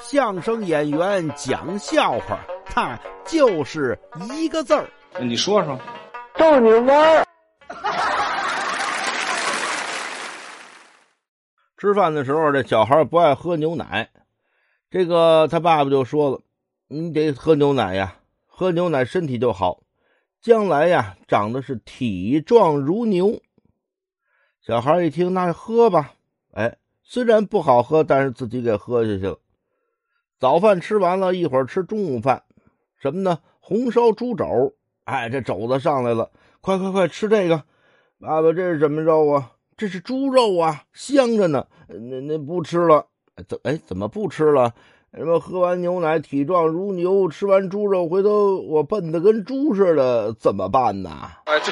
相声演员讲笑话，他就是一个字儿。你说说，逗你玩儿。吃饭的时候，这小孩不爱喝牛奶，这个他爸爸就说了：“你得喝牛奶呀，喝牛奶身体就好，将来呀长得是体壮如牛。”小孩一听，那喝吧。哎，虽然不好喝，但是自己给喝下去了。早饭吃完了，一会儿吃中午饭，什么呢？红烧猪肘。哎，这肘子上来了，快快快吃这个！爸爸，这是什么肉啊？这是猪肉啊，香着呢。那那不吃了，怎哎怎么不吃了？什么喝完牛奶体壮如牛，吃完猪肉回头我笨的跟猪似的，怎么办呢？哎，对。